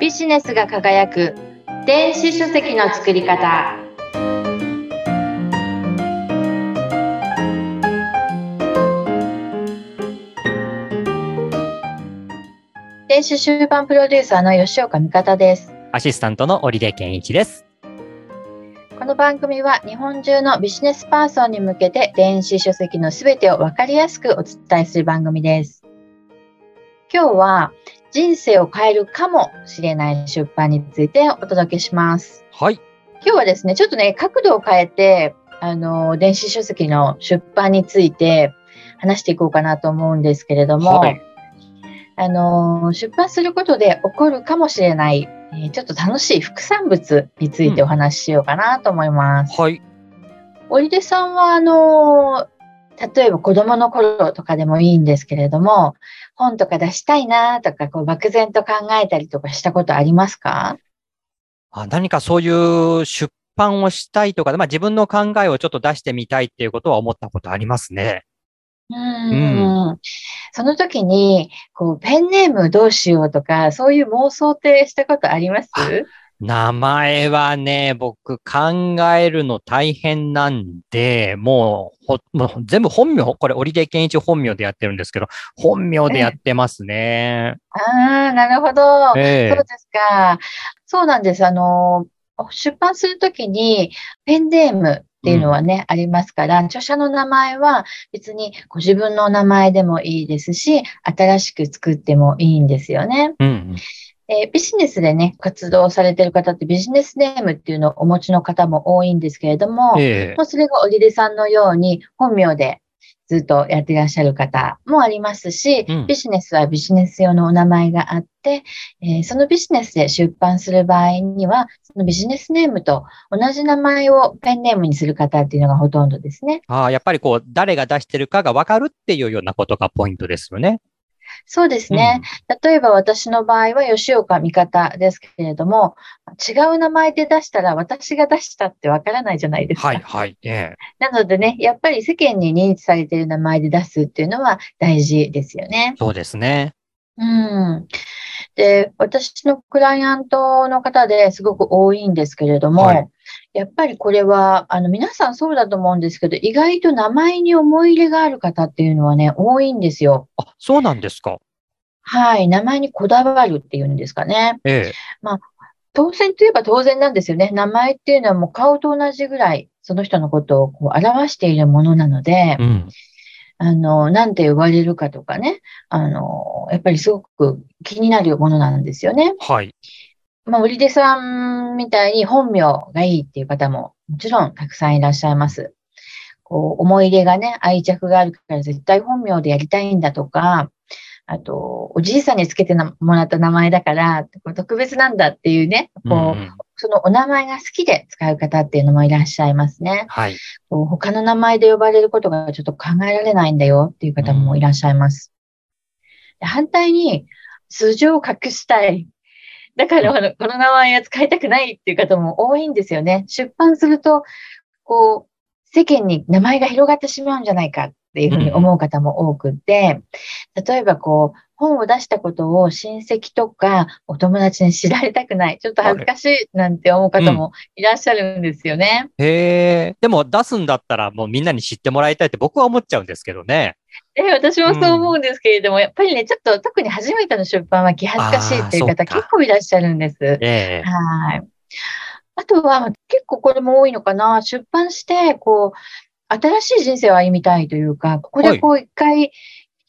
ビジネスが輝く電子書籍の作り方電子出版プロデューサーの吉岡美方ですアシスタントの織出健一です。この番組は日本中のビジネスパーソンに向けて電子書籍のすべてをわかりやすくお伝えする番組です。今日は人生を変えるかもしれない出版についてお届けします。はい。今日はですね、ちょっとね、角度を変えて、あの、電子書籍の出版について話していこうかなと思うんですけれども、はい。あの、出版することで起こるかもしれない、えーちょっと楽しい副産物についてお話ししようかなと思います。はい。織出さんは、あの、例えば子供の頃とかでもいいんですけれども、本とか出したいなとか、こう漠然と考えたりとかしたことありますか？あ何かそういう出版をしたいとか、まあ自分の考えをちょっと出してみたいっていうことは思ったことありますね。うーん。その時に、こう、ペンネームどうしようとか、そういう妄想ってしたことあります？名前はね、僕考えるの大変なんで、もう、ほもう全部本名、これ、織出健一本名でやってるんですけど、本名でやってますね。ああ、なるほど。えそうですか。そうなんです。あの、出版するときに、ペンネームっていうのはね、ありますから、著者の名前は別にご自分の名前でもいいですし、新しく作ってもいいんですよね。うんうん。えービジネスでね、活動されている方ってビジネスネームっていうのをお持ちの方も多いんですけれども、ええもうそれが織出さんのように本名でずっとやっていらっしゃる方もありますし、うんビジネスはビジネス用のお名前があって、えーそのビジネスで出版する場合には、そのビジネスネームと同じ名前をペンネームにする方っていうのがほとんどですね。ああ、やっぱりこう、誰が出してるかがわかるっていうようなことがポイントですよね。そうですね。例えば私の場合は吉岡美方ですけれども、違う名前で出したら私が出したってわからないじゃないですか。はい、はい。ええなのでね、やっぱり世間に認知されている名前で出すっていうのは大事ですよね。そうですね。うん。で、私のクライアントの方ですごく多いんですけれども、はいやっぱりこれは、あの、皆さんそうだと思うんですけど、意外と名前に思い入れがある方っていうのはね、多いんですよ。あ、そうなんですか。はい。名前にこだわるっていうんですかね。ええ当然といえば当然なんですよね。名前っていうのはもう顔と同じぐらい、その人のことをこう表しているものなので、うん。あの、なんて呼ばれるかとかね、あの、やっぱりすごく気になるものなんですよね。はい。まあ、売出さんみたいに本名がいいっていう方ももちろんたくさんいらっしゃいます。こう、思い入れがね、愛着があるから絶対本名でやりたいんだとか、あと、おじいさんにつけてなもらった名前だから、特別なんだっていうね、こう、そのお名前が好きで使う方っていうのもいらっしゃいますね。はい。こう他の名前で呼ばれることがちょっと考えられないんだよっていう方もいらっしゃいます。で反対に、素性を隠したい。だから、あのこの名前は使いたくないっていう方も多いんですよね。出版すると、こう、世間に名前が広がってしまうんじゃないかっていうふうに思う方も多くって、例えばこう、本を出したことを親戚とかお友達に知られたくない。ちょっと恥ずかしいなんて思う方もいらっしゃるんですよね。へえ。でも出すんだったらもうみんなに知ってもらいたいって僕は思っちゃうんですけどね。え、私もそう思うんですけれども、やっぱりね、ちょっと特に初めての出版は気恥ずかしいっていう方結構いらっしゃるんです。ええはい。あとは、結構これも多いのかな。出版して、こう、新しい人生を歩みたいというか、ここでこう一回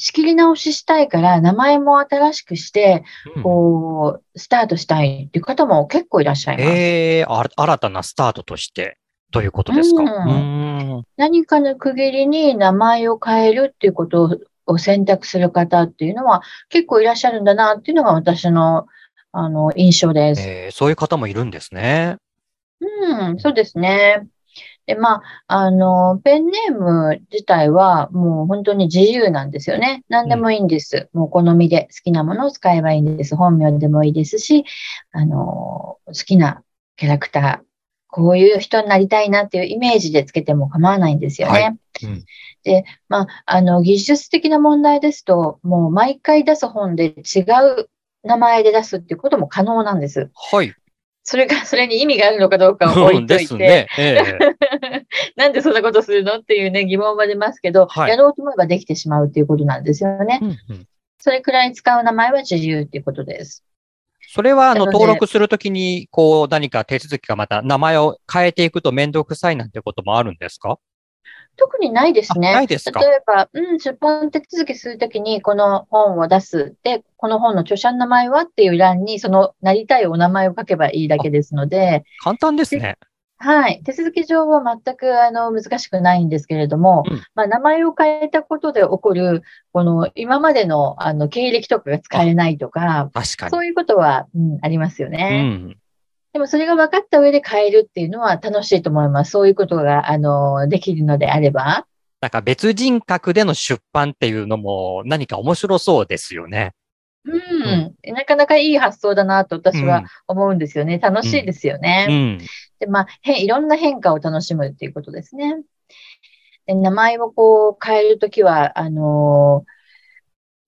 仕切り直ししたいから、名前も新しくして、うんこう、スタートしたいっていう方も結構いらっしゃいます。ええあ新たなスタートとしてということですか？ううんーん。何かの区切りに名前を変えるっていうことをを選択する方っていうのは結構いらっしゃるんだなっていうのが私の、あの、印象です。ええそういう方もいるんですね。うん、そうですね。で、まあ、あの、ペンネーム自体はもう本当に自由なんですよね。何でもいいんです。もうお好みで好きなものを使えばいいんです。本名でもいいですし、あの、好きなキャラクター、こういう人になりたいなっていうイメージでつけても構わないんですよね。はいうんで、まあ、あの、技術的な問題ですと、もう毎回出す本で違う名前で出すっていうことも可能なんです。はい。それが、それに意味があるのかどうかを置いといて、ね。ええ なんでそんなことするのっていうね、疑問は出ますけど、はいやろうと思えばできてしまうっていうことなんですよね。うんうんそれくらい使う名前は自由っていうことです。それは、あの、登録するときに、こう、何か手続きがまた名前を変えていくとめんどくさいなんてこともあるんですか？特にないですね。あないですか例えば、うん、出版手続きするときに、この本を出す。で、この本の著者の名前はっていう欄に、そのなりたいお名前を書けばいいだけですので、簡単ですね。はい。手続き上は全く、あの、難しくないんですけれども、うんまあ、名前を変えたことで起こる、この、今までの、あの、経歴とかが使えないとか、確かに。そういうことは、うん、ありますようね。ん。でも、それが分かった上で変えるっていうのは楽しいと思います。そういうことが、あの、できるのであれば。なんか別人格での出版っていうのも何か面白そうですよね。うん。なかなかいい発想だなと私は思うんですよね。楽しいですよね。うん。で、まあ、へいろんな変化を楽しむっていうことですね。で名前をこう変えるときは、あのー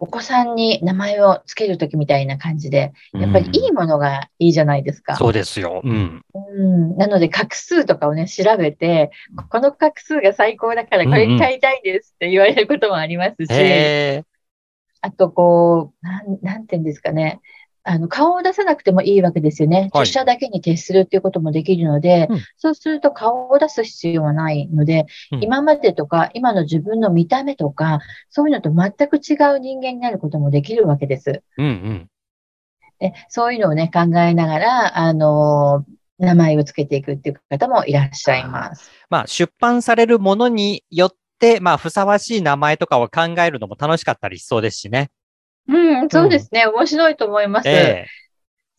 お子さんに名前をつけるときみたいな感じで、やっぱりいいものがいいじゃないですか。そうですよ。うん。うん、なので、画数とかをね、調べて、この画数が最高だから、これに変えたいですって言われることもありますし、へえ。あと、こう、なん、なんていうんですかね。あの、顔を出さなくてもいいわけですよね。はい著者だけに徹するっていうこともできるので、うんそうすると顔を出す必要はないので、うん今までとか、今の自分の見た目とか、そういうのと全く違う人間になることもできるわけです。うんうん。でそういうのをね、考えながら、あの名前をつけていくっていう方もいらっしゃいます。まあ、出版されるものによって、まあ、ふさわしい名前とかを考えるのも楽しかったりしそうですしね。うん、そうですね。面白いと思います。ええ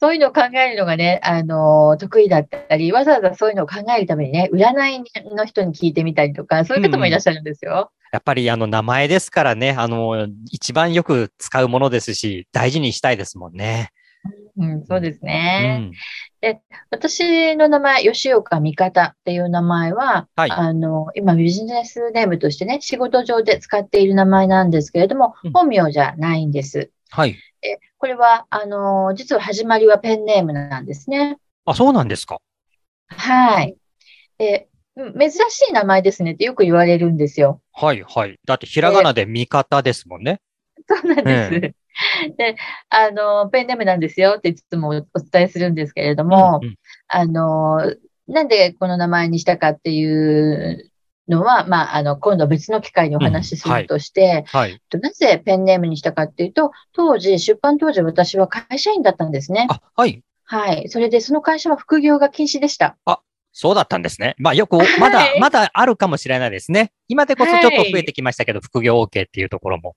そういうのを考えるのがね、あの、得意だったり、わざわざそういうのを考えるためにね、占いの人に聞いてみたりとか、そういう方もいらっしゃるんですよ。やっぱりあの名前ですからね、あの、一番よく使うものですし、大事にしたいですもんね。うん、そうですうね。ん。私の名前、吉岡美方っていう名前は、はいあの、今ビジネスネームとしてね、仕事上で使っている名前なんですけれどもうん、本名じゃないんです。はい。でこれは、あの、実は始まりはペンネームなんですね。あ、そうなんですか。はい。で、うん珍しい名前ですねってよく言われるんですよ。はい、はい。だって、ひらがなで味方ですもんね。そうなんです。で、あの、ペンネームなんですよっていつもお伝えするんですけれども、うんうんあの、なんでこの名前にしたかっていうのは、まあ、あの、今度別の機会にお話しするとして、はい。となぜペンネームにしたかっていうと、当時、出版当時私は会社員だったんですね。あ、はい。はい。それでその会社は副業が禁止でした。そうだったんですね。まあ、よく、まだは、いまだあるかもしれないですね。今でこそちょっと増えてきましたけど、副業 OK っていうところも。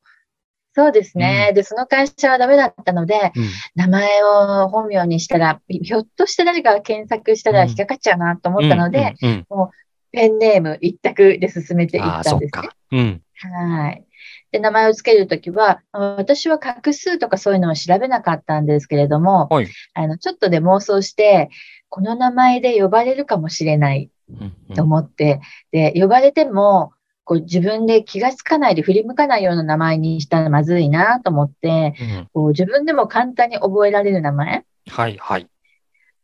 そうですね。で、その会社はダメだったので、うん。名前を本名にしたら、ひょっとして誰かが検索したら引っかかっちゃうなと思ったので、うん、うんペンネーム一択で進めていったんですね。はい。で、名前をつけるときは、あ私は画数とかそういうのを調べなかったんですけれども、はいあの、ちょっとで妄想して、この名前で呼ばれるかもしれないうんうんと思って、で、呼ばれても、こう自分で気がつかないで振り向かないような名前にしたらまずいなと思って、うんこう自分でも簡単に覚えられる名前、はい、はい。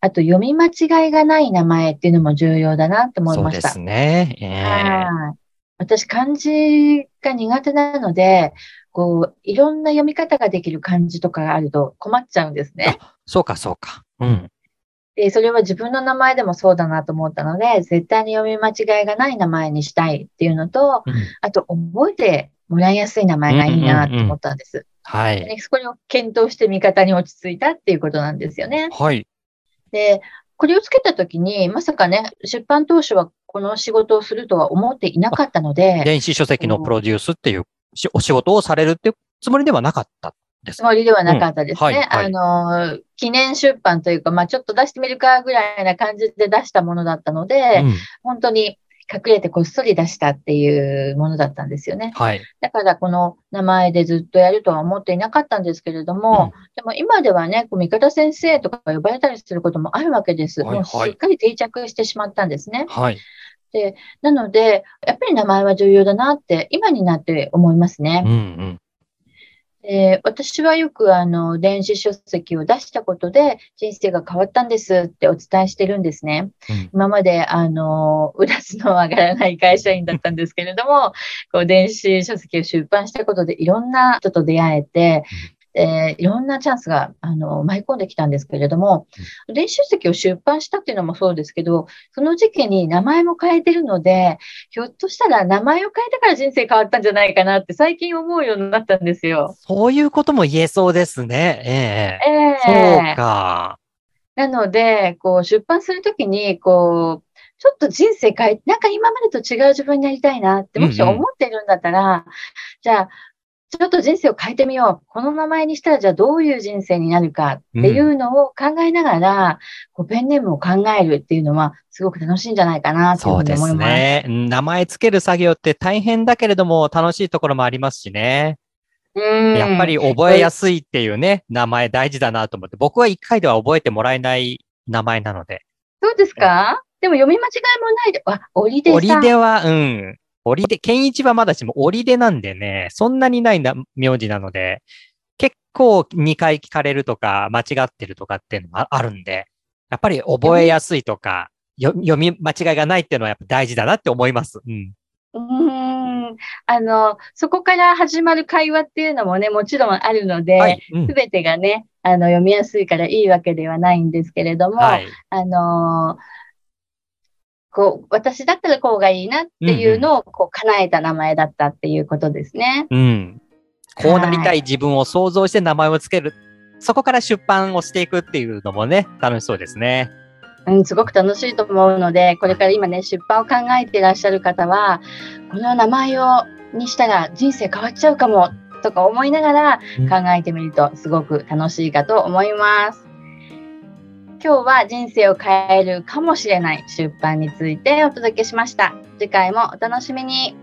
あと読み間違いがない名前っていうのも重要だなと思いましたそうです。ね。ええはい。私、漢字が苦手なので、こう、いろんな読み方ができる漢字とかがあると困っちゃうんですね。そうか、そうか。うん。で、それは自分の名前でもそうだなと思ったので、絶対に読み間違いがない名前にしたいっていうのと、うんあと、覚えてもらいやすい名前がいいなと思ったんです。はい。でそこを検討して味方に落ち着いたっていうことなんですよね。はい。で、これをつけたときに、まさかね、出版当初はこの仕事をするとは思っていなかったので、電子書籍のプロデュースっていうしお仕事をされるっていうつもりではなかったつ。もりではなかったですね。うんはいはいあの、記念出版というか、まあちょっと出してみるかぐらいな感じで出したものだったので、うん本当に隠れてこっそり出したっていうものだったんですよね。はい。だからこの名前でずっとやるとは思っていなかったんですけれども、でも今ではね、こう味方先生とか呼ばれたりすることもあるわけです。はいはいもうすっかり定着してしまったんですね。はい。なので、やっぱり名前は重要だなって今になって思いますね。うんうん。えー私はよくあの電子書籍を出したことで人生が変わったんですってお伝えしてるんですね。うん今まであの売らずの上がらない会社員だったんですけれども、こう電子書籍を出版したことでいろんな人と出会えて、えーいろんなチャンスがあの舞い込んできたんですけれども、電子書籍を出版したっていうのもそうですけど、その時期に名前も変えてるので、ひょっとしたら名前を変えてから人生変わったんじゃないかなって最近思うようになったんですよ。そういうことも言えそうですね。ええええそうか。なので、こう、出版するときに、こう、ちょっと人生変え、なんか今までと違う自分になりたいなって、もしうんうん思ってるんだったら、じゃあ、ちょっと人生を変えてみよう。この名前にしたら、じゃあどういう人生になるかっていうのを考えながら、こうペンネームを考えるっていうのは、すごく楽しいんじゃないかなというふそうでうに思います。すね。名前つける作業って大変だけれども楽しいところもありますしね。うんやっぱり覚えやすいっていうね、名前大事だなと思って、僕は一回では覚えてもらえない名前なので。そうですか？でも読み間違いもないで、あ、折でさん。折出は、うん。折出、健一はまだしも折出なんでね、そんなにないな名字なので、結構2回聞かれるとか、間違ってるとかっていうのもああるんで、やっぱり覚えやすいとか、よ読み間違いがないっていうのはやっぱ大事だなって思います。うん。うーん。あの、そこから始まる会話っていうのもね、もちろんあるので、はい。うんすべてがね、あの、読みやすいからいいわけではないんですけれども、はい。あのーこう、私だったらこうがいいなっていうのを、こう、叶えた名前だったっていうことですね。うん。こうなりたはい自分を想像して名前をつける。そこから出版をしていくっていうのもね、楽しそうですね。うん、すごく楽しいと思うので、これから今ね、出版を考えていらっしゃる方は、この名前を、にしたら人生変わっちゃうかも、とか思いながらうん考えてみるとすごく楽しいかと思います。今日は人生を変えるかもしれない出版についてお届けしました。次回もお楽しみに。